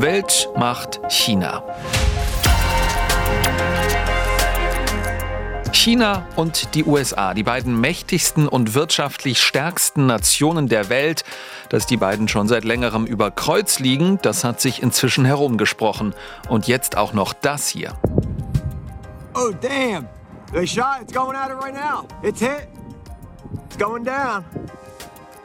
Weltmacht China. China und die USA, die beiden mächtigsten und wirtschaftlich stärksten Nationen der Welt, dass die beiden schon seit längerem über Kreuz liegen, das hat sich inzwischen herumgesprochen. Und jetzt auch noch das hier. Oh damn! They shot. It's going at it right now. It's hit. It's going down.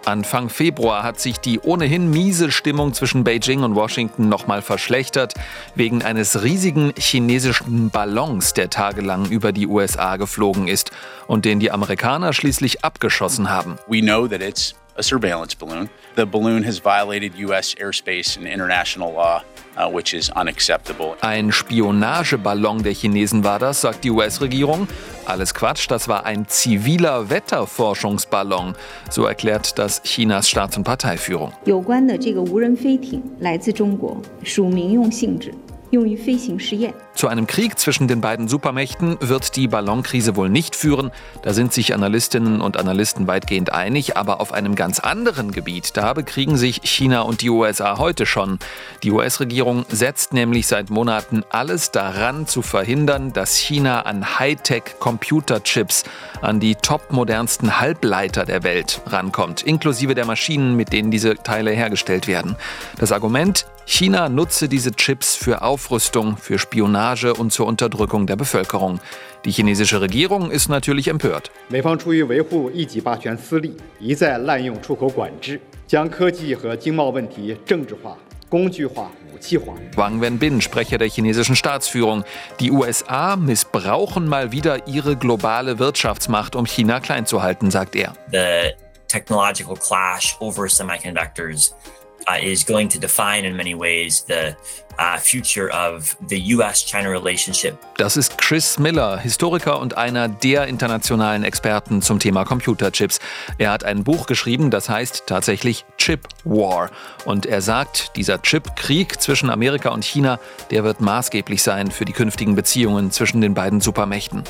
Anfang Februar hat sich die ohnehin miese Stimmung zwischen Beijing und Washington nochmal verschlechtert, wegen eines riesigen chinesischen Ballons, der tagelang über die USA geflogen ist und den die Amerikaner schließlich abgeschossen haben. We know that it's a surveillance balloon. The balloon has violated U.S. airspace and international law, uh, which is unacceptable. Ein Spionageballon der Chinesen war das, sagt die US-Regierung. Alles Quatsch, das war ein ziviler Wetterforschungsballon, so erklärt das Chinas Staats- und Parteiführung. 有关的这个无人飞艇来自中国，属民用性质。用于飞行试验。 Zu einem Krieg zwischen den beiden Supermächten wird die Ballonkrise wohl nicht führen. Da sind sich Analystinnen und Analysten weitgehend einig. Aber auf einem ganz anderen Gebiet, da bekriegen sich China und die USA heute schon. Die US-Regierung setzt nämlich seit Monaten alles daran zu verhindern, dass China an Hightech-Computerchips, an die topmodernsten Halbleiter der Welt rankommt, inklusive der Maschinen, mit denen diese Teile hergestellt werden. Das Argument, China nutze diese Chips für Aufrüstung, für Spionage Spionage und zur Unterdrückung der Bevölkerung. Die chinesische Regierung ist natürlich empört. Wang Wenbin, Sprecher der chinesischen Staatsführung. Die USA missbrauchen mal wieder ihre globale Wirtschaftsmacht, um China klein zu halten, sagt er. The technological clash over semiconductors uh, is going to define in many ways the uh, future of the US-China relationship. Das ist Chris Miller, Historiker und einer der internationalen Experten zum Thema Computerchips. Er hat ein Buch geschrieben, das heißt tatsächlich Chip War. Und er sagt, dieser Chip-Krieg zwischen Amerika und China, der wird maßgeblich sein für die künftigen Beziehungen zwischen den beiden Supermächten.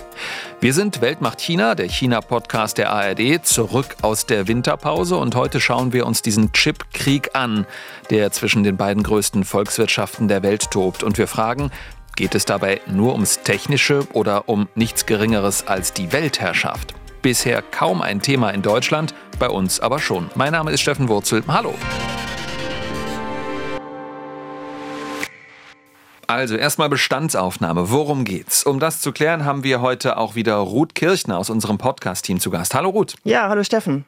Wir sind Weltmacht China, der China-Podcast der ARD, zurück aus der Winterpause und heute schauen wir uns diesen Chip-Krieg an, der zwischen den beiden größten Volkswirtschaften der Welt tobt. Und wir fragen, geht es dabei nur ums Technische oder um nichts Geringeres als die Weltherrschaft? Bisher kaum ein Thema in Deutschland, bei uns aber schon. Mein Name ist Steffen Wurzel. Hallo. Also erstmal Bestandsaufnahme. Worum geht's? Um das zu klären, haben wir heute auch wieder Ruth Kirchner aus unserem Podcast-Team zu Gast. Hallo Ruth. Ja, hallo Steffen.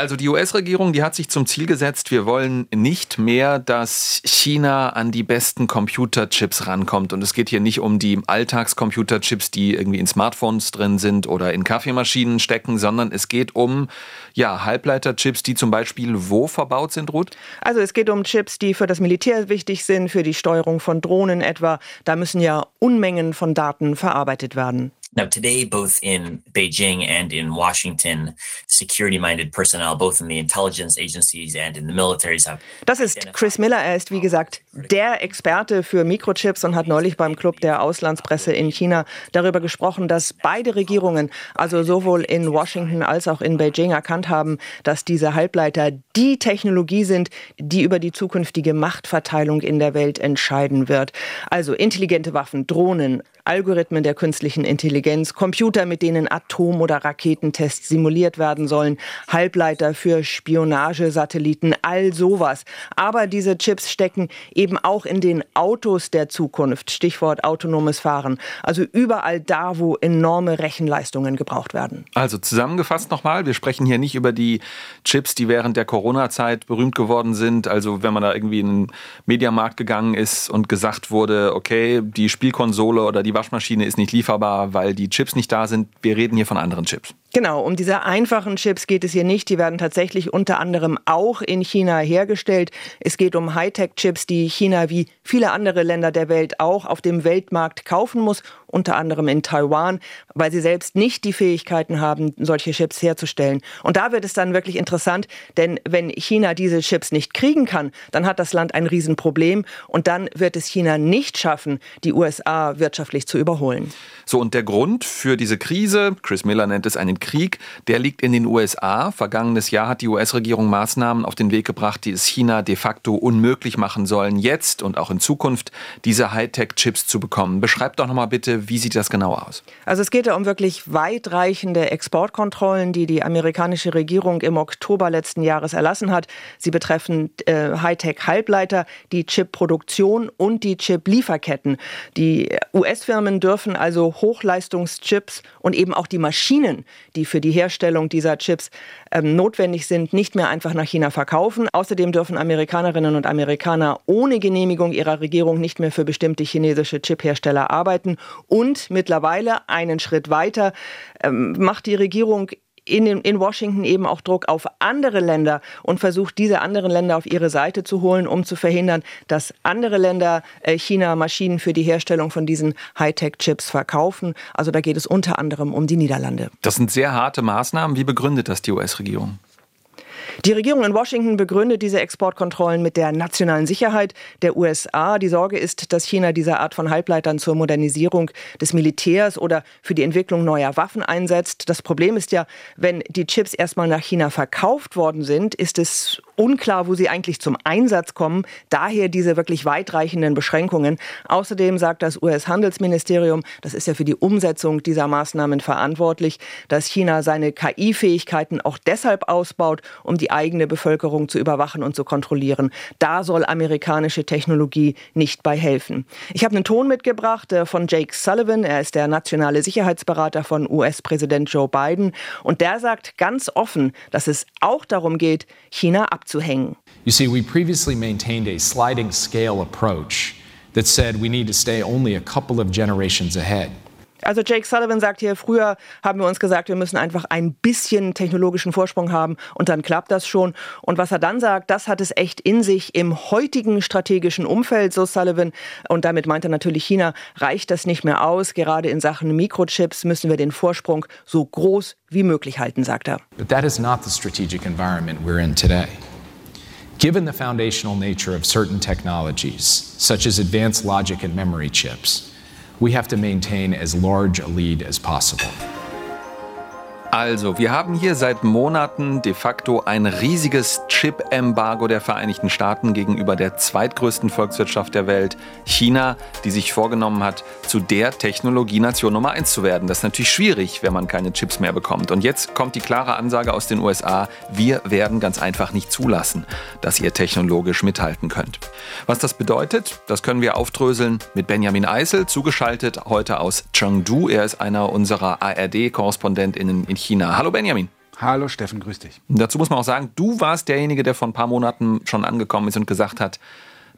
Also die US-Regierung, die hat sich zum Ziel gesetzt, wir wollen nicht mehr, dass China an die besten Computerchips rankommt. Und es geht hier nicht um die Alltagscomputerchips, die irgendwie in Smartphones drin sind oder in Kaffeemaschinen stecken, sondern es geht um ja, Halbleiterchips, die zum Beispiel wo verbaut sind, Ruth? Also es geht um Chips, die für das Militär wichtig sind, für die Steuerung von Drohnen etwa. Da müssen ja Unmengen von Daten verarbeitet werden. Now, today, both in Beijing and in Washington, security minded personnel, both in the intelligence agencies and in the militaries, have. Das ist Chris Miller. Er ist, wie gesagt, der Experte für Mikrochips und hat neulich beim Club der Auslandspresse in China darüber gesprochen, dass beide Regierungen, also sowohl in Washington als auch in Beijing, erkannt haben, dass diese Halbleiter die Technologie sind, die über die zukünftige Machtverteilung in der Welt entscheiden wird. Also intelligente Waffen, Drohnen, Algorithmen der künstlichen Intelligenz, Computer, mit denen Atom- oder Raketentests simuliert werden sollen, Halbleiter für Spionagesatelliten, all sowas. Aber diese Chips stecken eben auch in den Autos der Zukunft, Stichwort autonomes Fahren. Also überall da, wo enorme Rechenleistungen gebraucht werden. Also zusammengefasst nochmal, wir sprechen hier nicht über die Chips, die während der Corona-Zeit berühmt geworden sind. Also wenn man da irgendwie in den Mediamarkt gegangen ist und gesagt wurde, okay, die Spielkonsole oder die Waschmaschine ist nicht lieferbar, weil die Chips nicht da sind. Wir reden hier von anderen Chips. Genau, um diese einfachen Chips geht es hier nicht. Die werden tatsächlich unter anderem auch in China hergestellt. Es geht um Hightech-Chips, die China wie viele andere Länder der Welt auch auf dem Weltmarkt kaufen muss, unter anderem in Taiwan, weil sie selbst nicht die Fähigkeiten haben, solche Chips herzustellen. Und da wird es dann wirklich interessant, denn wenn China diese Chips nicht kriegen kann, dann hat das Land ein Riesenproblem und dann wird es China nicht schaffen, die USA wirtschaftlich zu überholen. So, und der Grund für diese Krise, Chris Miller nennt es einen Krieg, der liegt in den USA. Vergangenes Jahr hat die US-Regierung Maßnahmen auf den Weg gebracht, die es China de facto unmöglich machen sollen, jetzt und auch in Zukunft diese Hightech-Chips zu bekommen. Beschreibt doch nochmal bitte, wie sieht das genau aus? Also es geht ja um wirklich weitreichende Exportkontrollen, die die amerikanische Regierung im Oktober letzten Jahres erlassen hat. Sie betreffen äh, Hightech-Halbleiter, die Chip-Produktion und die Chip-Lieferketten. Die US-Firmen dürfen also Hochleistungschips und eben auch die Maschinen, die für die Herstellung dieser Chips ähm, notwendig sind, nicht mehr einfach nach China verkaufen. Außerdem dürfen Amerikanerinnen und Amerikaner ohne Genehmigung ihrer Regierung nicht mehr für bestimmte chinesische Chiphersteller arbeiten. Und mittlerweile einen Schritt weiter ähm, macht die Regierung in, in Washington eben auch Druck auf andere Länder und versucht, diese anderen Länder auf ihre Seite zu holen, um zu verhindern, dass andere Länder äh, China Maschinen für die Herstellung von diesen Hightech-Chips verkaufen. Also da geht es unter anderem um die Niederlande. Das sind sehr harte Maßnahmen. Wie begründet das die US-Regierung? Die Regierung in Washington begründet diese Exportkontrollen mit der nationalen Sicherheit der USA. Die Sorge ist, dass China diese Art von Halbleitern zur Modernisierung des Militärs oder für die Entwicklung neuer Waffen einsetzt. Das Problem ist ja, wenn die Chips erstmal nach China verkauft worden sind, ist es unklar, wo sie eigentlich zum Einsatz kommen. Daher diese wirklich weitreichenden Beschränkungen. Außerdem sagt das US-Handelsministerium, das ist ja für die Umsetzung dieser Maßnahmen verantwortlich, dass China seine KI-Fähigkeiten auch deshalb ausbaut, um die eigene Bevölkerung zu überwachen und zu kontrollieren. Da soll amerikanische Technologie nicht bei helfen. Ich habe einen Ton mitgebracht äh, von Jake Sullivan. Er ist der nationale Sicherheitsberater von US-Präsident Joe Biden. Und der sagt ganz offen, dass es auch darum geht, China abzuhängen. You see, we previously maintained a sliding scale approach that said we need to stay only a couple of generations ahead. Also Jake Sullivan sagt hier, früher haben wir uns gesagt, wir müssen einfach ein bisschen technologischen Vorsprung haben und dann klappt das schon. Und was er dann sagt, das hat es echt in sich im heutigen strategischen Umfeld, so Sullivan. Und damit meint er natürlich China, reicht das nicht mehr aus. Gerade in Sachen Mikrochips müssen wir den Vorsprung so groß wie möglich halten, sagt er. But that is not the strategic environment we're in today. Given the foundational nature of certain technologies, such as advanced logic and memory chips, we have to maintain as large a lead as possible. Also, wir haben hier seit Monaten de facto ein riesiges Chip-Embargo der Vereinigten Staaten gegenüber der zweitgrößten Volkswirtschaft der Welt, China, die sich vorgenommen hat, zu der Technologienation Nummer eins zu werden. Das ist natürlich schwierig, wenn man keine Chips mehr bekommt. Und jetzt kommt die klare Ansage aus den USA, wir werden ganz einfach nicht zulassen, dass ihr technologisch mithalten könnt. Was das bedeutet, das können wir aufdröseln mit Benjamin Eisel, zugeschaltet heute aus Chengdu. Er ist einer unserer ARD-Korrespondentinnen in China. Hallo Benjamin. Hallo Steffen, grüß dich. Dazu muss man auch sagen, du warst derjenige, der vor ein paar Monaten schon angekommen ist und gesagt hat,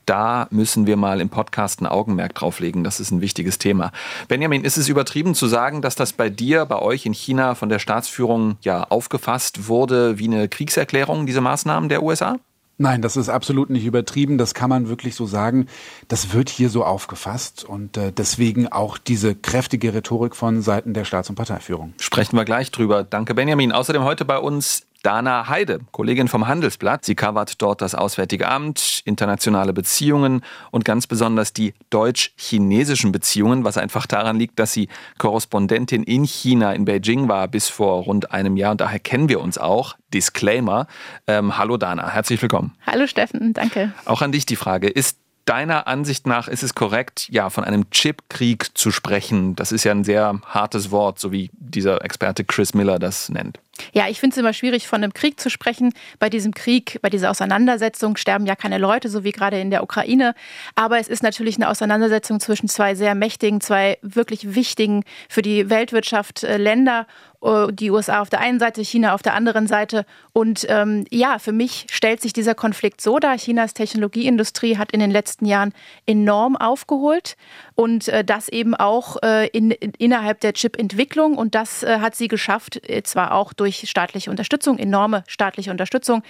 da müssen wir mal im Podcast ein Augenmerk drauflegen. Das ist ein wichtiges Thema. Benjamin, ist es übertrieben zu sagen, dass das bei dir, bei euch in China von der Staatsführung ja aufgefasst wurde wie eine Kriegserklärung, diese Maßnahmen der USA? Nein, das ist absolut nicht übertrieben. Das kann man wirklich so sagen. Das wird hier so aufgefasst und äh, deswegen auch diese kräftige Rhetorik von Seiten der Staats- und Parteiführung. Sprechen wir gleich drüber. Danke, Benjamin. Außerdem heute bei uns Dana Heide, Kollegin vom Handelsblatt. Sie covert dort das Auswärtige Amt, internationale Beziehungen und ganz besonders die deutsch-chinesischen Beziehungen, was einfach daran liegt, dass sie Korrespondentin in China, in Beijing war bis vor rund einem Jahr und daher kennen wir uns auch. Disclaimer. Ähm, hallo Dana, herzlich willkommen. Hallo Steffen, danke. Auch an dich die Frage, ist deiner Ansicht nach ist es korrekt, ja, von einem Chipkrieg zu sprechen? Das ist ja ein sehr hartes Wort, so wie dieser Experte Chris Miller das nennt. Ja, ich finde es immer schwierig, von einem Krieg zu sprechen. Bei diesem Krieg, bei dieser Auseinandersetzung sterben ja keine Leute, so wie gerade in der Ukraine. Aber es ist natürlich eine Auseinandersetzung zwischen zwei sehr mächtigen, zwei wirklich wichtigen für die Weltwirtschaft äh, Länder äh, die USA auf der einen Seite, China auf der anderen Seite. Und ähm, ja, für mich stellt sich dieser Konflikt so dar. Chinas Technologieindustrie hat in den letzten Jahren enorm aufgeholt und äh, das eben auch äh, in, in, innerhalb der Chip-Entwicklung. Und das äh, hat sie geschafft, äh, zwar auch durch staatliche Unterstützung, enorme staatliche Unterstützung,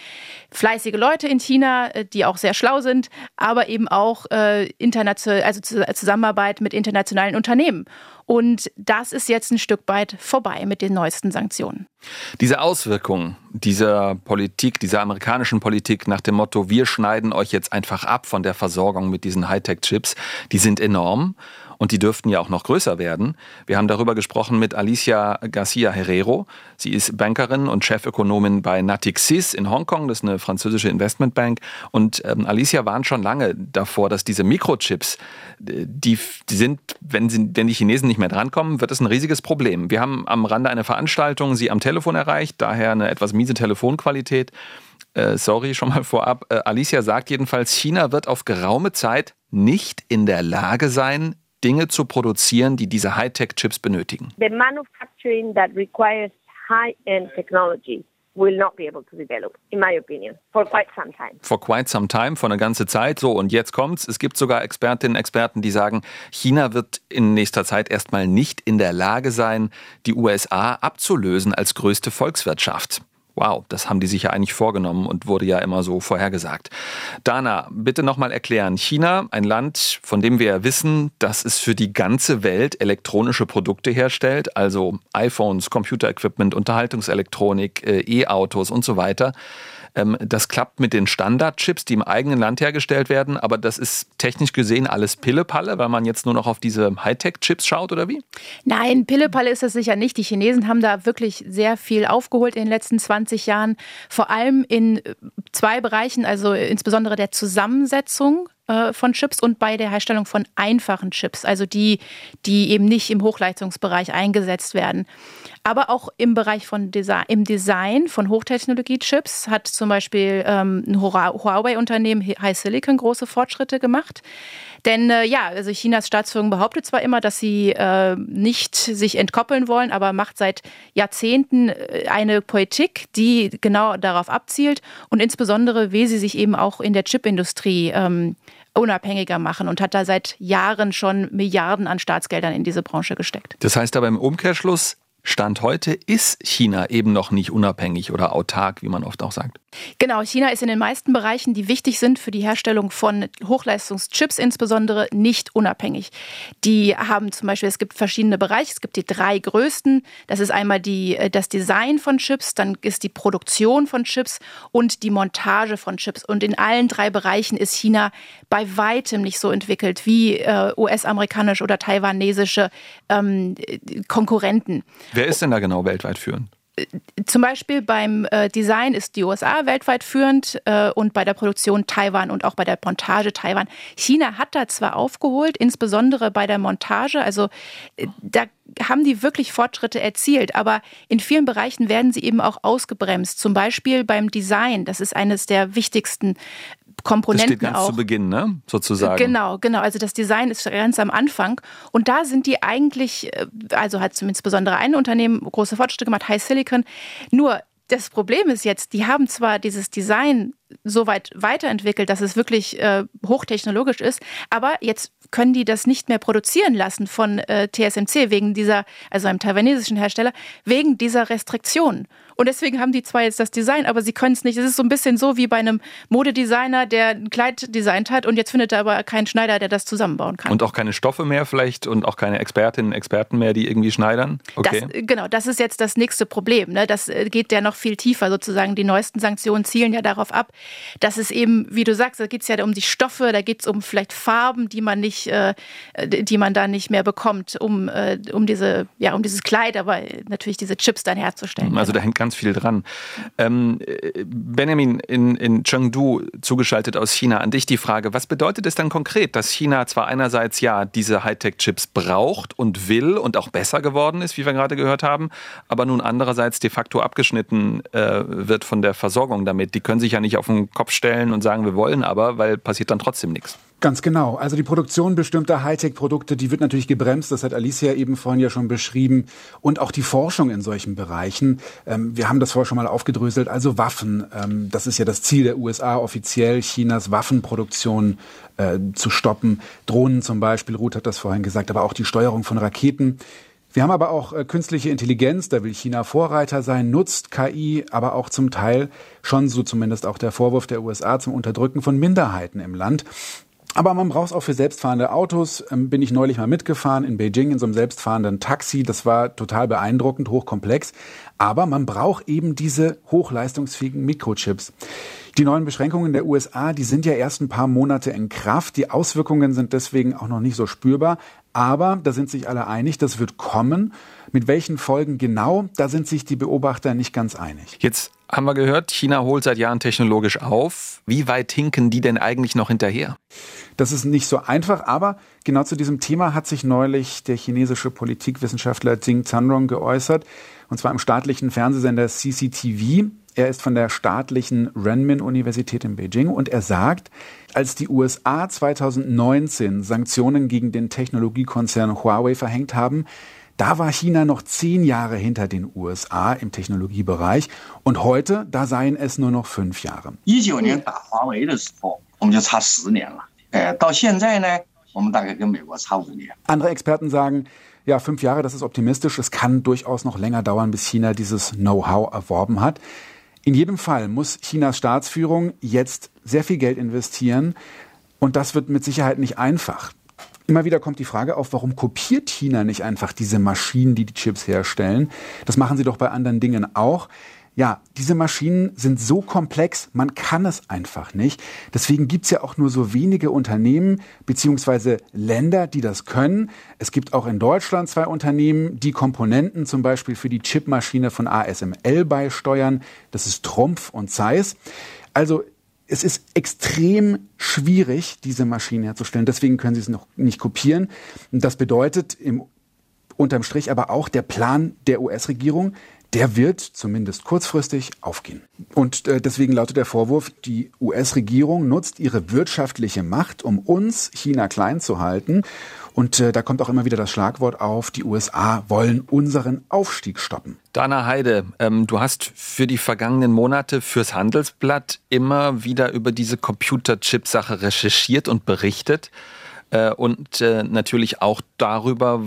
fleißige Leute in China, äh, die auch sehr schlau sind, aber eben auch international, also Zusammenarbeit mit internationalen Unternehmen. Und das ist jetzt ein Stück weit vorbei mit den neuesten Sanktionen. Diese Auswirkungen dieser Politik, dieser amerikanischen Politik nach dem Motto, wir schneiden euch jetzt einfach ab von der Versorgung mit diesen Hightech-Chips, die sind enorm und die dürften ja auch noch größer werden. Wir haben darüber gesprochen mit Alicia Garcia Herrero. Sie ist Bankerin und Chefökonomin bei Natixis in Hongkong. Das ist eine französische Investmentbank. Und ähm, Alicia warnt schon lange davor, dass diese Mikrochips, äh, die, die sind, wenn, sie, wenn die Chinesen nicht mehr drankommen, wird es ein riesiges Problem. Wir haben am Rande eine Veranstaltung sie am Telefon erreicht, daher eine etwas miese Telefonqualität. Äh, sorry schon mal vorab. Äh, Alicia sagt jedenfalls, China wird auf geraume Zeit nicht in der Lage sein, Dinge zu produzieren, die diese Hightech-Chips benötigen? The manufacturing that requires high-end technology will not be able to develop, in my opinion, for quite some time. For quite some time, vor einer ganzen Zeit. So, und jetzt kommt's. Es gibt sogar Expertinnen und Experten, die sagen, China wird in nächster Zeit erstmal nicht in der Lage sein, die USA abzulösen als größte Volkswirtschaft. Wow, das haben die sich ja eigentlich vorgenommen und wurde ja immer so vorhergesagt. Dana, bitte nochmal erklären. China, ein Land, von dem wir ja wissen, dass es für die ganze Welt elektronische Produkte herstellt, also iPhones, Computerequipment, Unterhaltungselektronik, äh, E-Autos und so weiter. Ähm, das klappt mit den Standardchips, die im eigenen Land hergestellt werden, aber das ist technisch gesehen alles Pillepalle, weil man jetzt nur noch auf diese Hightech-Chips schaut oder wie? Nein, Pillepalle ist das sicher nicht. Die Chinesen haben da wirklich sehr viel aufgeholt in den letzten 20 Jahren, vor allem in zwei Bereichen, also insbesondere der Zusammensetzung äh, von Chips und bei der Herstellung von einfachen Chips, also die, die eben nicht im Hochleistungsbereich eingesetzt werden. Aber auch im Bereich von Design, im Design von Hochtechnologie-Chips hat zum Beispiel ähm, ein Huawei-Unternehmen High Silicon große Fortschritte gemacht. Denn äh, ja, also Chinas Staatsführung behauptet zwar immer, dass sie äh, nicht sich entkoppeln wollen, aber macht seit Jahrzehnten äh, eine Politik, die genau darauf abzielt und insbesondere will sie sich eben auch in der Chipindustrie ähm, unabhängiger machen und hat da seit Jahren schon Milliarden an Staatsgeldern in diese Branche gesteckt. Das heißt aber im Umkehrschluss, Stand heute ist China eben noch nicht unabhängig oder autark, wie man oft auch sagt. Genau, China ist in den meisten Bereichen, die wichtig sind für die Herstellung von Hochleistungschips insbesondere, nicht unabhängig. Die haben zum Beispiel, es gibt verschiedene Bereiche, es gibt die drei größten. Das ist einmal die, äh, das Design von Chips, dann ist die Produktion von Chips und die Montage von Chips. Und in allen drei Bereichen ist China bei weitem nicht so entwickelt wie äh, US-amerikanische oder taiwanesische ähm, Konkurrenten. Wer ist denn da genau weltweit führend? Zum Beispiel beim äh, Design ist die USA weltweit führend äh, und bei der Produktion Taiwan und auch bei der Montage Taiwan. China hat da zwar aufgeholt, insbesondere bei der Montage, also äh, da haben die wirklich Fortschritte erzielt, aber in vielen Bereichen werden sie eben auch ausgebremst. Zum Beispiel beim Design, das ist eines der wichtigsten Komponenten das steht ganz auch. zu Beginn, ne? sozusagen. Genau, genau. Also das Design ist ganz am Anfang. Und da sind die eigentlich, äh, also hat zumindest besondere ein Unternehmen große Fortschritte gemacht, High Silicon. Nur das Problem ist jetzt, die haben zwar dieses Design so weit weiterentwickelt, dass es wirklich äh, hochtechnologisch ist, aber jetzt können die das nicht mehr produzieren lassen von äh, TSMC wegen dieser, also einem taiwanesischen Hersteller, wegen dieser Restriktionen. Und deswegen haben die zwar jetzt das Design, aber sie können es nicht. Es ist so ein bisschen so wie bei einem Modedesigner, der ein Kleid designt hat und jetzt findet er aber keinen Schneider, der das zusammenbauen kann. Und auch keine Stoffe mehr vielleicht und auch keine Expertinnen, Experten mehr, die irgendwie schneidern? Okay. Das, genau, das ist jetzt das nächste Problem. Ne? Das äh, geht ja noch viel tiefer sozusagen. Die neuesten Sanktionen zielen ja darauf ab, dass es eben, wie du sagst, da geht es ja um die Stoffe, da geht es um vielleicht Farben, die man nicht, äh, die man da nicht mehr bekommt, um, äh, um diese, ja, um dieses Kleid, aber natürlich diese Chips dann herzustellen. Also da hängt ganz viel dran. Ähm, Benjamin in, in Chengdu zugeschaltet aus China, an dich die Frage, was bedeutet es dann konkret, dass China zwar einerseits ja diese Hightech-Chips braucht und will und auch besser geworden ist, wie wir gerade gehört haben, aber nun andererseits de facto abgeschnitten äh, wird von der Versorgung damit. Die können sich ja nicht auf den Kopf stellen und sagen, wir wollen aber, weil passiert dann trotzdem nichts. Ganz genau. Also die Produktion bestimmter Hightech-Produkte, die wird natürlich gebremst. Das hat Alicia eben vorhin ja schon beschrieben. Und auch die Forschung in solchen Bereichen. Ähm, wir haben das vorher schon mal aufgedröselt. Also Waffen. Ähm, das ist ja das Ziel der USA offiziell, Chinas Waffenproduktion äh, zu stoppen. Drohnen zum Beispiel, Ruth hat das vorhin gesagt, aber auch die Steuerung von Raketen. Wir haben aber auch äh, künstliche Intelligenz, da will China Vorreiter sein, nutzt KI, aber auch zum Teil schon so zumindest auch der Vorwurf der USA zum Unterdrücken von Minderheiten im Land. Aber man braucht es auch für selbstfahrende Autos. Ähm, bin ich neulich mal mitgefahren in Beijing in so einem selbstfahrenden Taxi. Das war total beeindruckend, hochkomplex. Aber man braucht eben diese hochleistungsfähigen Mikrochips. Die neuen Beschränkungen der USA, die sind ja erst ein paar Monate in Kraft. Die Auswirkungen sind deswegen auch noch nicht so spürbar. Aber da sind sich alle einig, das wird kommen. Mit welchen Folgen genau, da sind sich die Beobachter nicht ganz einig. Jetzt haben wir gehört, China holt seit Jahren technologisch auf. Wie weit hinken die denn eigentlich noch hinterher? Das ist nicht so einfach, aber genau zu diesem Thema hat sich neulich der chinesische Politikwissenschaftler Jing Zhanrong geäußert, und zwar im staatlichen Fernsehsender CCTV. Er ist von der staatlichen Renmin-Universität in Beijing und er sagt, als die USA 2019 Sanktionen gegen den Technologiekonzern Huawei verhängt haben, da war China noch zehn Jahre hinter den USA im Technologiebereich und heute, da seien es nur noch fünf Jahre. Andere Experten sagen, ja, fünf Jahre, das ist optimistisch. Es kann durchaus noch länger dauern, bis China dieses Know-how erworben hat. In jedem Fall muss Chinas Staatsführung jetzt sehr viel Geld investieren und das wird mit Sicherheit nicht einfach. Immer wieder kommt die Frage auf, warum kopiert China nicht einfach diese Maschinen, die die Chips herstellen? Das machen sie doch bei anderen Dingen auch. Ja, diese Maschinen sind so komplex, man kann es einfach nicht. Deswegen gibt's ja auch nur so wenige Unternehmen beziehungsweise Länder, die das können. Es gibt auch in Deutschland zwei Unternehmen, die Komponenten zum Beispiel für die Chipmaschine von ASML beisteuern. Das ist Trumpf und Zeiss. Also es ist extrem schwierig, diese Maschinen herzustellen. Deswegen können sie es noch nicht kopieren. Und das bedeutet im unterm Strich aber auch der Plan der US-Regierung, der wird zumindest kurzfristig aufgehen. Und äh, deswegen lautet der Vorwurf, die US-Regierung nutzt ihre wirtschaftliche Macht, um uns, China, klein zu halten. Und äh, da kommt auch immer wieder das Schlagwort auf, die USA wollen unseren Aufstieg stoppen. Dana Heide, ähm, du hast für die vergangenen Monate fürs Handelsblatt immer wieder über diese Computerchip-Sache recherchiert und berichtet. Äh, und äh, natürlich auch darüber,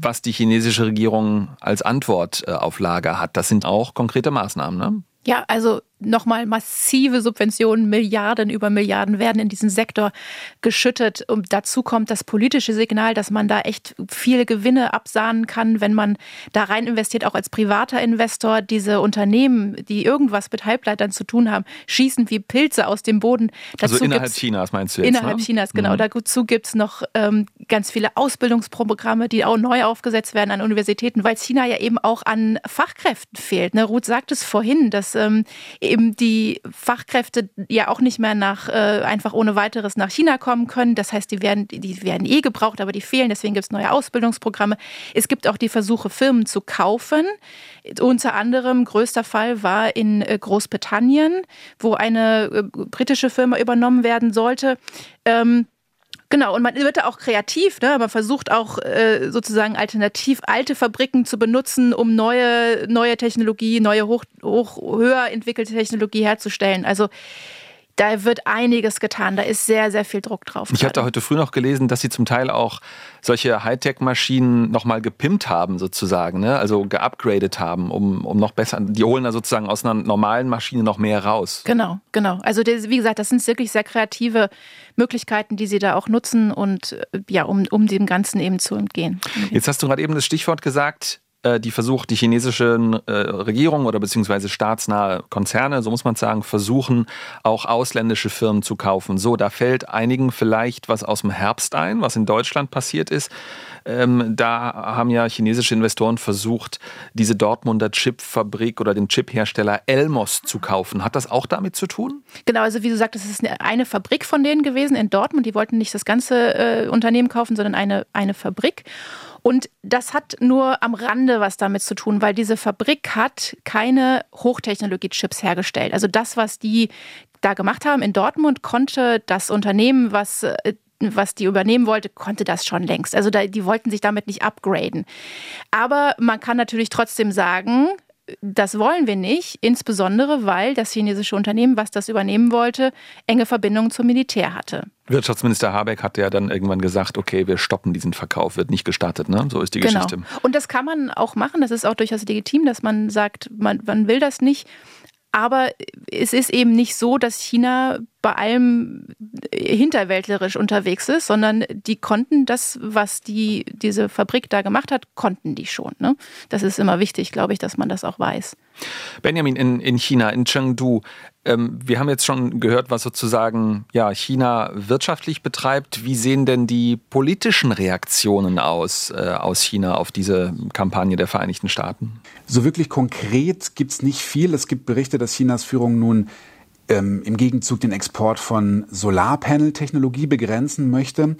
was die chinesische Regierung als Antwort äh, auf Lager hat. Das sind auch konkrete Maßnahmen. Ne? Ja, also nochmal massive Subventionen, Milliarden über Milliarden werden in diesen Sektor geschüttet. Und dazu kommt das politische Signal, dass man da echt viele Gewinne absahnen kann, wenn man da rein investiert, auch als privater Investor. Diese Unternehmen, die irgendwas mit Halbleitern zu tun haben, schießen wie Pilze aus dem Boden. Dazu also innerhalb Chinas meinst du jetzt? Innerhalb ne? Chinas, genau. Mhm. Dazu gibt es noch ähm, ganz viele Ausbildungsprogramme, die auch neu aufgesetzt werden an Universitäten, weil China ja eben auch an Fachkräften fehlt. Ne? Ruth sagt es vorhin, dass ähm, eben die Fachkräfte ja auch nicht mehr nach äh, einfach ohne weiteres nach China kommen können. Das heißt, die werden, die werden eh gebraucht, aber die fehlen. Deswegen gibt es neue Ausbildungsprogramme. Es gibt auch die Versuche, Firmen zu kaufen. Unter anderem größter Fall war in äh, Großbritannien, wo eine äh, britische Firma übernommen werden sollte. Ähm, Genau, und man wird da auch kreativ, ne? man versucht auch äh, sozusagen alternativ alte Fabriken zu benutzen, um neue, neue Technologie, neue hoch, hoch, höher entwickelte Technologie herzustellen. Also da wird einiges getan. Da ist sehr, sehr viel Druck drauf. Ich hatte heute früh noch gelesen, dass sie zum Teil auch solche Hightech-Maschinen nochmal gepimpt haben, sozusagen, ne? also geupgradet haben, um, um noch besser. Die holen da sozusagen aus einer normalen Maschine noch mehr raus. Genau, genau. Also, das, wie gesagt, das sind wirklich sehr kreative Möglichkeiten, die sie da auch nutzen und ja, um, um dem Ganzen eben zu entgehen. Jetzt hast du gerade eben das Stichwort gesagt, äh, die versucht, die chinesische äh, Regierung oder beziehungsweise staatsnahe Konzerne, so muss man sagen, versuchen auch ausländische Firmen zu kaufen. So, da fällt einigen vielleicht was aus dem Herbst ein, was in Deutschland passiert ist. Ähm, da haben ja chinesische Investoren versucht, diese Dortmunder Chipfabrik oder den Chiphersteller Elmos zu kaufen. Hat das auch damit zu tun? Genau, also wie du sagst, es ist eine Fabrik von denen gewesen in Dortmund. Die wollten nicht das ganze äh, Unternehmen kaufen, sondern eine, eine Fabrik. Und das hat nur am Rande was damit zu tun, weil diese Fabrik hat keine Hochtechnologie-Chips hergestellt. Also das, was die da gemacht haben in Dortmund, konnte das Unternehmen, was äh, was die übernehmen wollte, konnte das schon längst. Also da, die wollten sich damit nicht upgraden. Aber man kann natürlich trotzdem sagen, das wollen wir nicht, insbesondere weil das chinesische Unternehmen, was das übernehmen wollte, enge Verbindungen zum Militär hatte. Wirtschaftsminister Habeck hat ja dann irgendwann gesagt, okay, wir stoppen diesen Verkauf, wird nicht gestartet, ne? So ist die genau. Geschichte. Und das kann man auch machen, das ist auch durchaus legitim, dass man sagt, man, man will das nicht. Aber es ist eben nicht so, dass China bei allem hinterwäldlerisch unterwegs ist, sondern die konnten das, was die, diese Fabrik da gemacht hat, konnten die schon. Ne? Das ist immer wichtig, glaube ich, dass man das auch weiß. Benjamin, in, in China, in Chengdu, ähm, wir haben jetzt schon gehört, was sozusagen ja, China wirtschaftlich betreibt. Wie sehen denn die politischen Reaktionen aus, äh, aus China auf diese Kampagne der Vereinigten Staaten? So wirklich konkret gibt es nicht viel. Es gibt Berichte, dass Chinas Führung nun ähm, im Gegenzug den Export von Solarpanel-Technologie begrenzen möchte.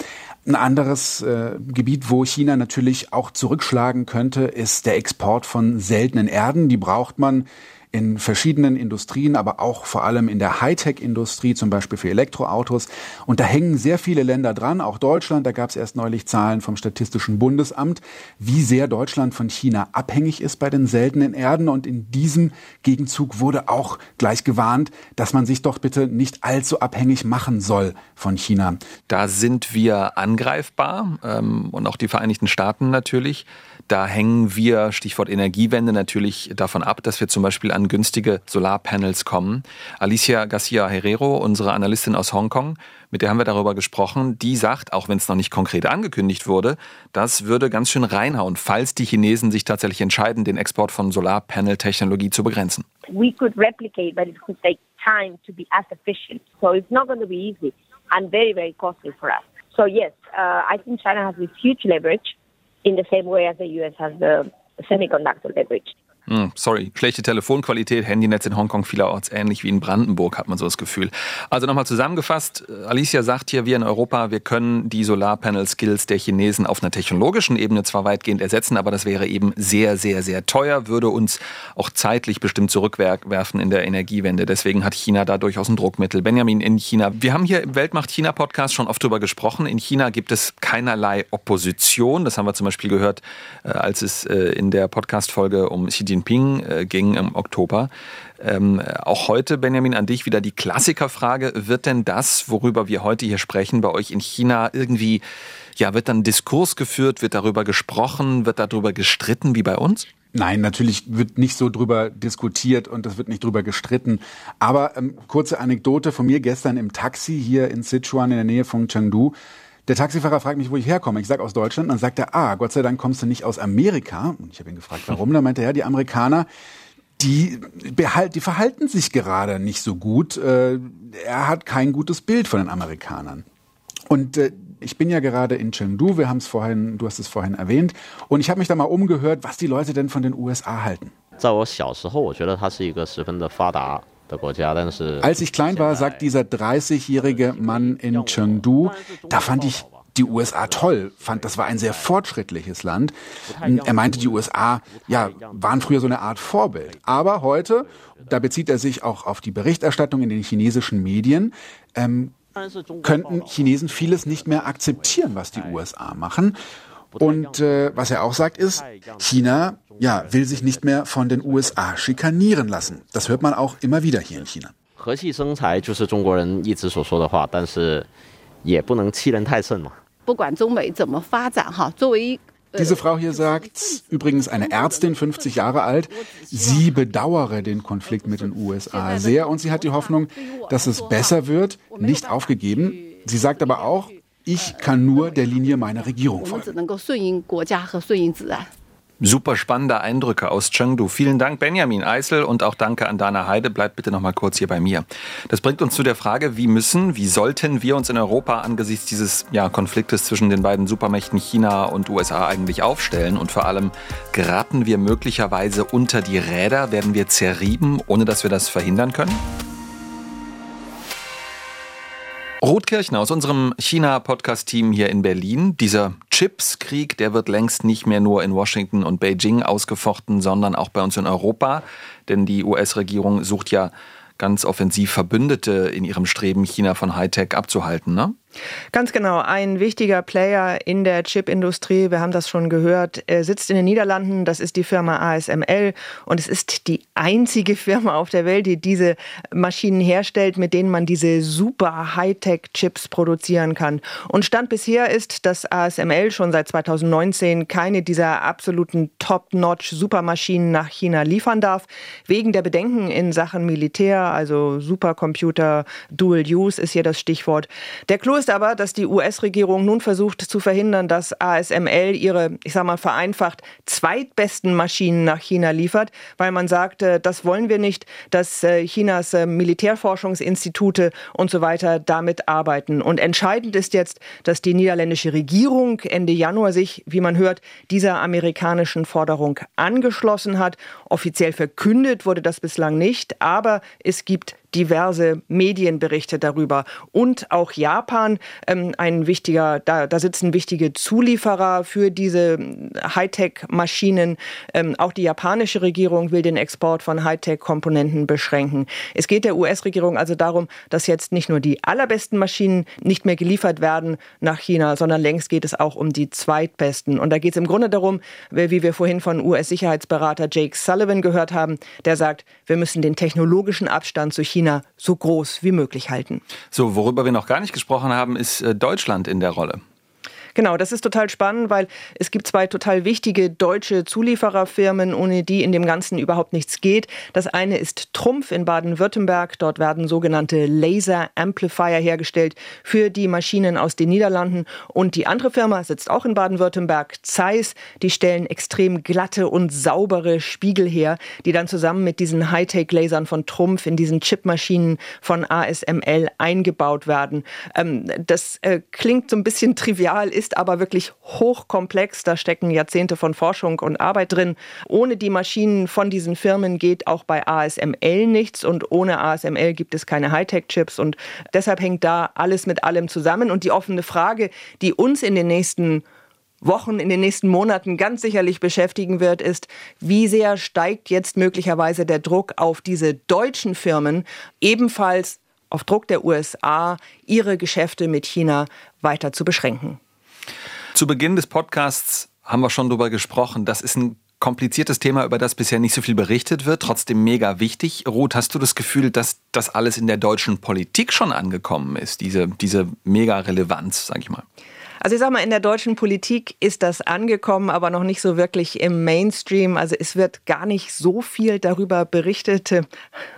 Ein anderes äh, Gebiet, wo China natürlich auch zurückschlagen könnte, ist der Export von seltenen Erden. Die braucht man in verschiedenen Industrien, aber auch vor allem in der Hightech-Industrie, zum Beispiel für Elektroautos. Und da hängen sehr viele Länder dran, auch Deutschland. Da gab es erst neulich Zahlen vom Statistischen Bundesamt, wie sehr Deutschland von China abhängig ist bei den seltenen Erden. Und in diesem Gegenzug wurde auch gleich gewarnt, dass man sich doch bitte nicht allzu abhängig machen soll von China. Da sind wir angreifbar ähm, und auch die Vereinigten Staaten natürlich. Da hängen wir, Stichwort Energiewende, natürlich davon ab, dass wir zum Beispiel an günstige Solarpanels kommen. Alicia Garcia Herrero, unsere Analystin aus Hongkong, mit der haben wir darüber gesprochen, die sagt, auch wenn es noch nicht konkret angekündigt wurde, das würde ganz schön reinhauen, falls die Chinesen sich tatsächlich entscheiden, den Export von Solarpanel-Technologie zu begrenzen. We could replicate, but it could take time to be as efficient. So it's not going to be easy and very, very costly for us. So yes, uh, I think China has this huge leverage in the same way as the US has the semiconductor leverage. Hm, sorry, schlechte Telefonqualität, Handynetz in Hongkong vielerorts ähnlich wie in Brandenburg, hat man so das Gefühl. Also nochmal zusammengefasst, äh, Alicia sagt hier, wir in Europa, wir können die Solarpanel-Skills der Chinesen auf einer technologischen Ebene zwar weitgehend ersetzen, aber das wäre eben sehr, sehr, sehr teuer, würde uns auch zeitlich bestimmt zurückwerfen in der Energiewende. Deswegen hat China da durchaus ein Druckmittel. Benjamin, in China. Wir haben hier im Weltmacht China Podcast schon oft drüber gesprochen. In China gibt es keinerlei Opposition. Das haben wir zum Beispiel gehört, äh, als es äh, in der Podcast-Folge um Xi äh, ging im Oktober. Ähm, auch heute, Benjamin, an dich wieder die Klassikerfrage. Wird denn das, worüber wir heute hier sprechen, bei euch in China irgendwie, ja, wird dann Diskurs geführt, wird darüber gesprochen, wird darüber gestritten wie bei uns? Nein, natürlich wird nicht so drüber diskutiert und es wird nicht drüber gestritten. Aber ähm, kurze Anekdote von mir gestern im Taxi hier in Sichuan in der Nähe von Chengdu. Der Taxifahrer fragt mich, wo ich herkomme. Ich sage aus Deutschland. Dann sagt er, ah, Gott sei Dank kommst du nicht aus Amerika. Und ich habe ihn gefragt, warum. Dann meinte er, ja, die Amerikaner, die, behalt, die verhalten sich gerade nicht so gut. Äh, er hat kein gutes Bild von den Amerikanern. Und äh, ich bin ja gerade in Chengdu, wir haben es vorhin, du hast es vorhin erwähnt, und ich habe mich da mal umgehört, was die Leute denn von den USA halten. 在我小时候，我觉得它是一个十分的发达 als ich klein war, sagt dieser 30-jährige Mann in Chengdu, da fand ich die USA toll, fand, das war ein sehr fortschrittliches Land. Er meinte, die USA, ja, waren früher so eine Art Vorbild. Aber heute, da bezieht er sich auch auf die Berichterstattung in den chinesischen Medien, ähm, könnten Chinesen vieles nicht mehr akzeptieren, was die USA machen. Und äh, was er auch sagt ist, China ja, will sich nicht mehr von den USA schikanieren lassen. Das hört man auch immer wieder hier in China. Diese Frau hier sagt, übrigens eine Ärztin, 50 Jahre alt, sie bedauere den Konflikt mit den USA sehr und sie hat die Hoffnung, dass es besser wird, nicht aufgegeben. Sie sagt aber auch, ich kann nur der Linie meiner Regierung folgen. Super spannende Eindrücke aus Chengdu. Vielen Dank, Benjamin Eisel, und auch danke an Dana Heide. Bleibt bitte noch mal kurz hier bei mir. Das bringt uns zu der Frage, wie müssen, wie sollten wir uns in Europa angesichts dieses ja, Konfliktes zwischen den beiden Supermächten China und USA eigentlich aufstellen? Und vor allem, geraten wir möglicherweise unter die Räder? Werden wir zerrieben, ohne dass wir das verhindern können? Ruth aus unserem China-Podcast-Team hier in Berlin. Dieser Chips-Krieg, der wird längst nicht mehr nur in Washington und Beijing ausgefochten, sondern auch bei uns in Europa. Denn die US-Regierung sucht ja ganz offensiv Verbündete in ihrem Streben, China von Hightech abzuhalten. Ne? Ganz genau. Ein wichtiger Player in der Chipindustrie, wir haben das schon gehört, sitzt in den Niederlanden. Das ist die Firma ASML und es ist die einzige Firma auf der Welt, die diese Maschinen herstellt, mit denen man diese super Hightech-Chips produzieren kann. Und Stand bisher ist, dass ASML schon seit 2019 keine dieser absoluten Top-Notch-Supermaschinen nach China liefern darf, wegen der Bedenken in Sachen Militär, also Supercomputer, Dual Use ist hier das Stichwort. Der Clou ist aber, dass die US-Regierung nun versucht zu verhindern, dass ASML ihre, ich sag mal vereinfacht, zweitbesten Maschinen nach China liefert, weil man sagt, das wollen wir nicht, dass äh, Chinas äh, Militärforschungsinstitute und so weiter damit arbeiten. Und entscheidend ist jetzt, dass die niederländische Regierung Ende Januar sich, wie man hört, dieser amerikanischen Forderung angeschlossen hat. Offiziell verkündet wurde das bislang nicht, aber es gibt diverse Medienberichte darüber. Und auch Japan, ähm, ein wichtiger, da, da sitzen wichtige Zulieferer für diese Hightech-Maschinen. Ähm, auch die japanische Regierung will den Export von Hightech-Komponenten beschränken. Es geht der US-Regierung also darum, dass jetzt nicht nur die allerbesten Maschinen nicht mehr geliefert werden nach China, sondern längst geht es auch um die zweitbesten. Und da geht es im Grunde darum, wie wir vorhin von US-Sicherheitsberater Jake Sullivan gehört haben, der sagt, wir müssen den technologischen Abstand zu China so groß wie möglich halten. So, worüber wir noch gar nicht gesprochen haben, ist äh, Deutschland in der Rolle. Genau, das ist total spannend, weil es gibt zwei total wichtige deutsche Zuliefererfirmen, ohne die in dem Ganzen überhaupt nichts geht. Das eine ist Trumpf in Baden-Württemberg. Dort werden sogenannte Laser Amplifier hergestellt für die Maschinen aus den Niederlanden. Und die andere Firma sitzt auch in Baden-Württemberg, Zeiss. Die stellen extrem glatte und saubere Spiegel her, die dann zusammen mit diesen Hightech-Lasern von Trumpf in diesen Chipmaschinen von ASML eingebaut werden. Ähm, das äh, klingt so ein bisschen trivial, ist ist aber wirklich hochkomplex. Da stecken Jahrzehnte von Forschung und Arbeit drin. Ohne die Maschinen von diesen Firmen geht auch bei ASML nichts und ohne ASML gibt es keine Hightech-Chips und deshalb hängt da alles mit allem zusammen. Und die offene Frage, die uns in den nächsten Wochen, in den nächsten Monaten ganz sicherlich beschäftigen wird, ist, wie sehr steigt jetzt möglicherweise der Druck auf diese deutschen Firmen, ebenfalls auf Druck der USA, ihre Geschäfte mit China weiter zu beschränken. Zu Beginn des Podcasts haben wir schon darüber gesprochen. Das ist ein kompliziertes Thema, über das bisher nicht so viel berichtet wird, trotzdem mega wichtig. Ruth, hast du das Gefühl, dass das alles in der deutschen Politik schon angekommen ist, diese, diese mega Relevanz, sag ich mal? Also ich sag mal, in der deutschen Politik ist das angekommen, aber noch nicht so wirklich im Mainstream. Also es wird gar nicht so viel darüber berichtet.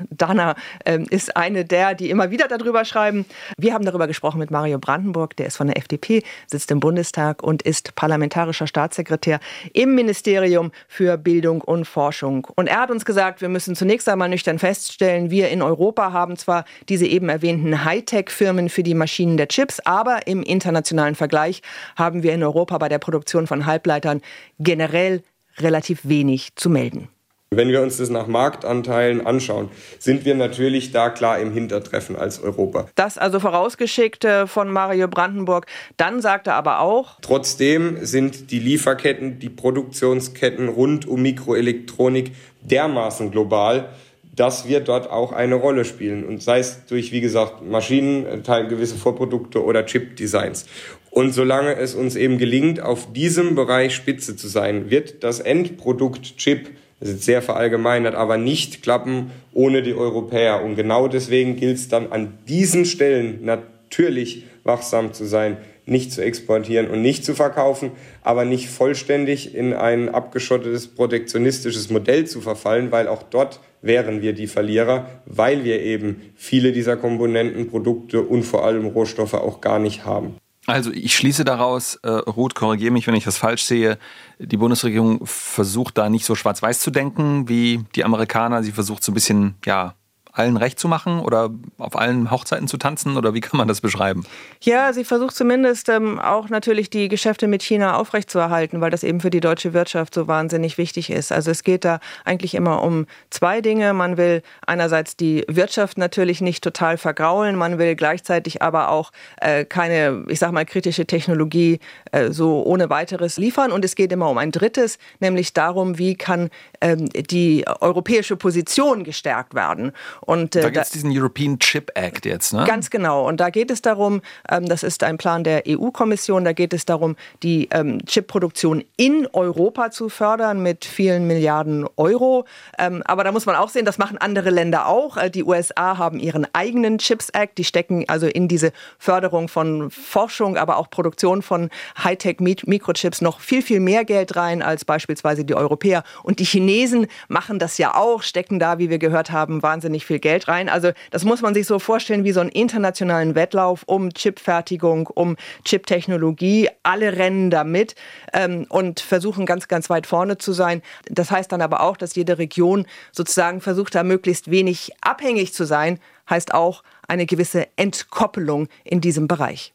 Dana äh, ist eine der, die immer wieder darüber schreiben. Wir haben darüber gesprochen mit Mario Brandenburg, der ist von der FDP, sitzt im Bundestag und ist parlamentarischer Staatssekretär im Ministerium für Bildung und Forschung. Und er hat uns gesagt, wir müssen zunächst einmal nüchtern feststellen, wir in Europa haben zwar diese eben erwähnten Hightech-Firmen für die Maschinen der Chips, aber im internationalen Vergleich Bereich haben wir in Europa bei der Produktion von Halbleitern generell relativ wenig zu melden. Wenn wir uns das nach Marktanteilen anschauen, sind wir natürlich da klar im Hintertreffen als Europa. Das also vorausgeschickt äh, von Mario Brandenburg. Dann sagt er aber auch, trotzdem sind die Lieferketten, die Produktionsketten rund um Mikroelektronik dermaßen global, dass wir dort auch eine Rolle spielen. Und sei es durch, wie gesagt, Maschinen, äh, gewisse Vorprodukte oder Chip-Designs. Und solange es uns eben gelingt, auf diesem Bereich Spitze zu sein, wird das Endprodukt Chip, das ist sehr verallgemeinert, aber nicht klappen ohne die Europäer. Und genau deswegen gilt es dann an diesen Stellen natürlich wachsam zu sein, nicht zu exportieren und nicht zu verkaufen, aber nicht vollständig in ein abgeschottetes protektionistisches Modell zu verfallen, weil auch dort wären wir die Verlierer, weil wir eben viele dieser Komponenten, Produkte und vor allem Rohstoffe auch gar nicht haben. Also ich schließe daraus, äh, Ruth, korrigiere mich, wenn ich das falsch sehe, die Bundesregierung versucht da nicht so schwarz-weiß zu denken wie die Amerikaner. Sie versucht so ein bisschen, ja, allen recht zu machen oder auf allen Hochzeiten zu tanzen oder wie kann man das beschreiben? Ja, sie versucht zumindest ähm, auch natürlich die Geschäfte mit China aufrechtzuerhalten, weil das eben für die deutsche Wirtschaft so wahnsinnig wichtig ist. Also es geht da eigentlich immer um zwei Dinge. Man will einerseits die Wirtschaft natürlich nicht total vergraulen, man will gleichzeitig aber auch äh, keine, ich sag mal, kritische Technologie äh, so ohne weiteres liefern. Und es geht immer um ein drittes, nämlich darum, wie kann ähm, die europäische Position gestärkt werden. Und, äh, da gibt es diesen European Chip Act jetzt, ne? Ganz genau. Und da geht es darum, ähm, das ist ein Plan der EU-Kommission, da geht es darum, die ähm, Chipproduktion in Europa zu fördern mit vielen Milliarden Euro. Ähm, aber da muss man auch sehen, das machen andere Länder auch. Äh, die USA haben ihren eigenen Chips Act, die stecken also in diese Förderung von Forschung, aber auch Produktion von Hightech-Mikrochips noch viel, viel mehr Geld rein als beispielsweise die Europäer. Und die Chinesen machen das ja auch, stecken da, wie wir gehört haben, wahnsinnig viel viel Geld rein. Also das muss man sich so vorstellen wie so einen internationalen Wettlauf um Chipfertigung, um Chiptechnologie. Alle rennen damit ähm, und versuchen ganz, ganz weit vorne zu sein. Das heißt dann aber auch, dass jede Region sozusagen versucht, da möglichst wenig abhängig zu sein, heißt auch eine gewisse Entkoppelung in diesem Bereich.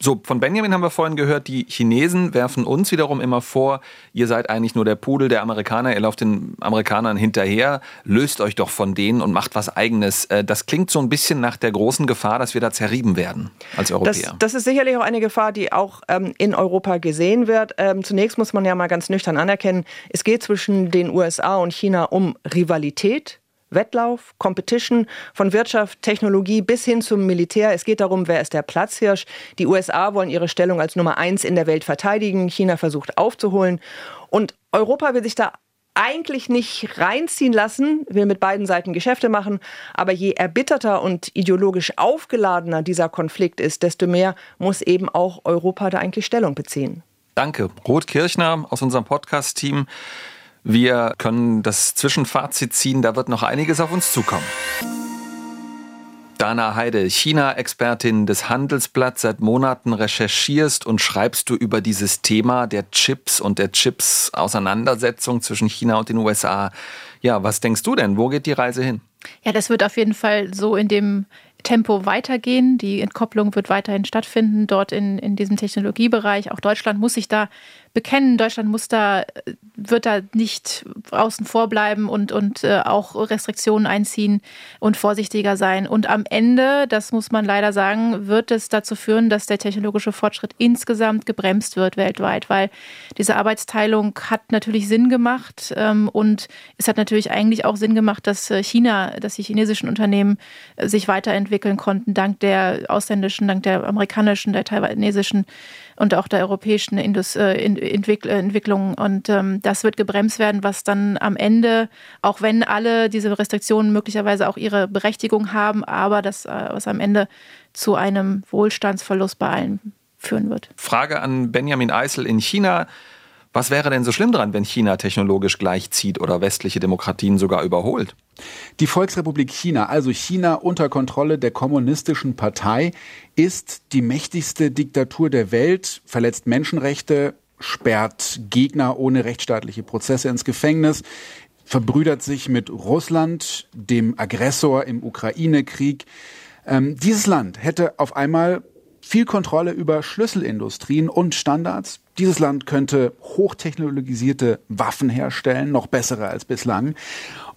So, von Benjamin haben wir vorhin gehört, die Chinesen werfen uns wiederum immer vor, ihr seid eigentlich nur der Pudel der Amerikaner, ihr lauft den Amerikanern hinterher, löst euch doch von denen und macht was eigenes. Äh, das klingt so ein bisschen nach der großen Gefahr, dass wir da zerrieben werden als Europäer. Das, das ist sicherlich auch eine Gefahr, die auch ähm, in Europa gesehen wird. Ähm, zunächst muss man ja mal ganz nüchtern anerkennen, es geht zwischen den USA und China um Rivalität Wettlauf, Competition von Wirtschaft, Technologie bis hin zum Militär. Es geht darum, wer ist der Platzhirsch. Die USA wollen ihre Stellung als Nummer eins in der Welt verteidigen. China versucht aufzuholen. Und Europa will sich da eigentlich nicht reinziehen lassen, will mit beiden Seiten Geschäfte machen. Aber je erbitterter und ideologisch aufgeladener dieser Konflikt ist, desto mehr muss eben auch Europa da eigentlich Stellung beziehen. Danke. Ruth Kirchner aus unserem Podcast-Team. Wir können das Zwischenfazit ziehen, da wird noch einiges auf uns zukommen. Dana Heide, China-Expertin des Handelsblatts, seit Monaten recherchierst und schreibst du über dieses Thema der Chips und der Chips-Auseinandersetzung zwischen China und den USA. Ja, was denkst du denn? Wo geht die Reise hin? Ja, das wird auf jeden Fall so in dem Tempo weitergehen. Die Entkopplung wird weiterhin stattfinden, dort in, in diesem Technologiebereich. Auch Deutschland muss sich da bekennen. Deutschland muss da, wird da nicht außen vor bleiben und, und äh, auch Restriktionen einziehen und vorsichtiger sein. Und am Ende, das muss man leider sagen, wird es dazu führen, dass der technologische Fortschritt insgesamt gebremst wird weltweit, weil diese Arbeitsteilung hat natürlich Sinn gemacht ähm, und es hat natürlich eigentlich auch Sinn gemacht, dass äh, China, dass die chinesischen Unternehmen äh, sich weiterentwickeln entwickeln konnten, dank der ausländischen, dank der amerikanischen, der taiwanesischen und auch der europäischen Indus äh, Entwickl Entwicklung. Und ähm, das wird gebremst werden, was dann am Ende, auch wenn alle diese Restriktionen möglicherweise auch ihre Berechtigung haben, aber das, äh, was am Ende zu einem Wohlstandsverlust bei allen führen wird. Frage an Benjamin Eisel in China. Was wäre denn so schlimm dran, wenn China technologisch gleichzieht oder westliche Demokratien sogar überholt? Die Volksrepublik China, also China unter Kontrolle der kommunistischen Partei, ist die mächtigste Diktatur der Welt, verletzt Menschenrechte, sperrt Gegner ohne rechtsstaatliche Prozesse ins Gefängnis, verbrüdert sich mit Russland, dem Aggressor im Ukraine-Krieg. Ähm, dieses Land hätte auf einmal viel Kontrolle über Schlüsselindustrien und Standards. Dieses Land könnte hochtechnologisierte Waffen herstellen, noch bessere als bislang.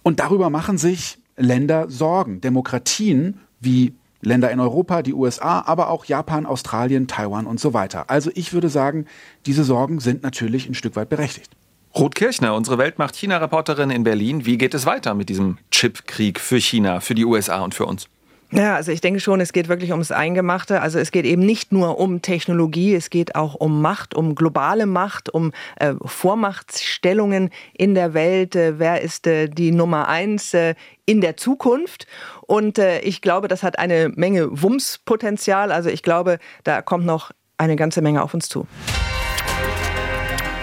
Und darüber machen sich Länder Sorgen. Demokratien wie Länder in Europa, die USA, aber auch Japan, Australien, Taiwan und so weiter. Also ich würde sagen, diese Sorgen sind natürlich ein Stück weit berechtigt. Ruth Kirchner, unsere Weltmacht-China-Reporterin in Berlin. Wie geht es weiter mit diesem Chipkrieg für China, für die USA und für uns? Ja, also ich denke schon, es geht wirklich ums Eingemachte. Also es geht eben nicht nur um Technologie, es geht auch um Macht, um globale Macht, um äh, Vormachtstellungen in der Welt. Äh, wer ist äh, die Nummer eins äh, in der Zukunft? Und äh, ich glaube, das hat eine Menge Wumspotenzial. Also ich glaube, da kommt noch eine ganze Menge auf uns zu.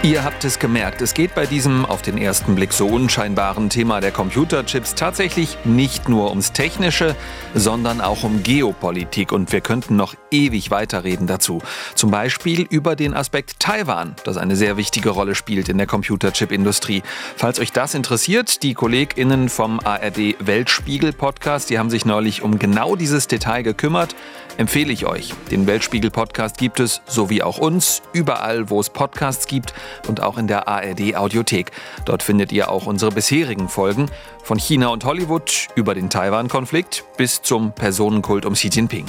Ihr habt es gemerkt, es geht bei diesem auf den ersten Blick so unscheinbaren Thema der Computerchips tatsächlich nicht nur ums Technische, sondern auch um Geopolitik und wir könnten noch ewig weiterreden dazu. Zum Beispiel über den Aspekt Taiwan, das eine sehr wichtige Rolle spielt in der Computerchip-Industrie. Falls euch das interessiert, die KollegInnen vom ARD Weltspiegel Podcast, die haben sich neulich um genau dieses Detail gekümmert empfehle ich euch. Den Weltspiegel Podcast gibt es, so wie auch uns, überall, wo es Podcasts gibt und auch in der ARD Audiothek. Dort findet ihr auch unsere bisherigen Folgen von China und Hollywood über den Taiwan-Konflikt bis zum Personenkult um Xi Jinping.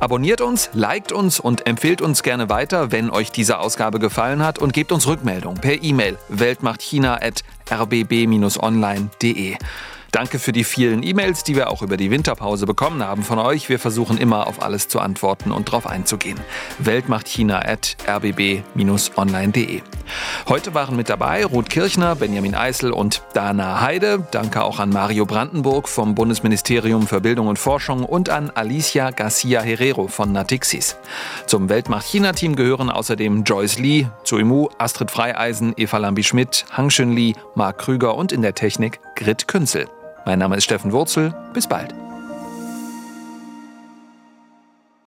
Abonniert uns, liked uns und empfehlt uns gerne weiter, wenn euch diese Ausgabe gefallen hat und gebt uns Rückmeldung per E-Mail weltmachtchina@rbb-online.de. Danke für die vielen E-Mails, die wir auch über die Winterpause bekommen haben von euch. Wir versuchen immer auf alles zu antworten und darauf einzugehen. Weltmachtchina at rbb-online.de. Heute waren mit dabei Ruth Kirchner, Benjamin Eisel und Dana Heide. Danke auch an Mario Brandenburg vom Bundesministerium für Bildung und Forschung und an Alicia Garcia Herrero von Natixis. Zum Weltmacht-China-Team gehören außerdem Joyce Lee, Zui Mu, Astrid Freieisen, Eva Lambi-Schmidt, Hang Shun Lee, Marc Krüger und in der Technik Grit Künzel. Mein Name ist Steffen Wurzel. Bis bald.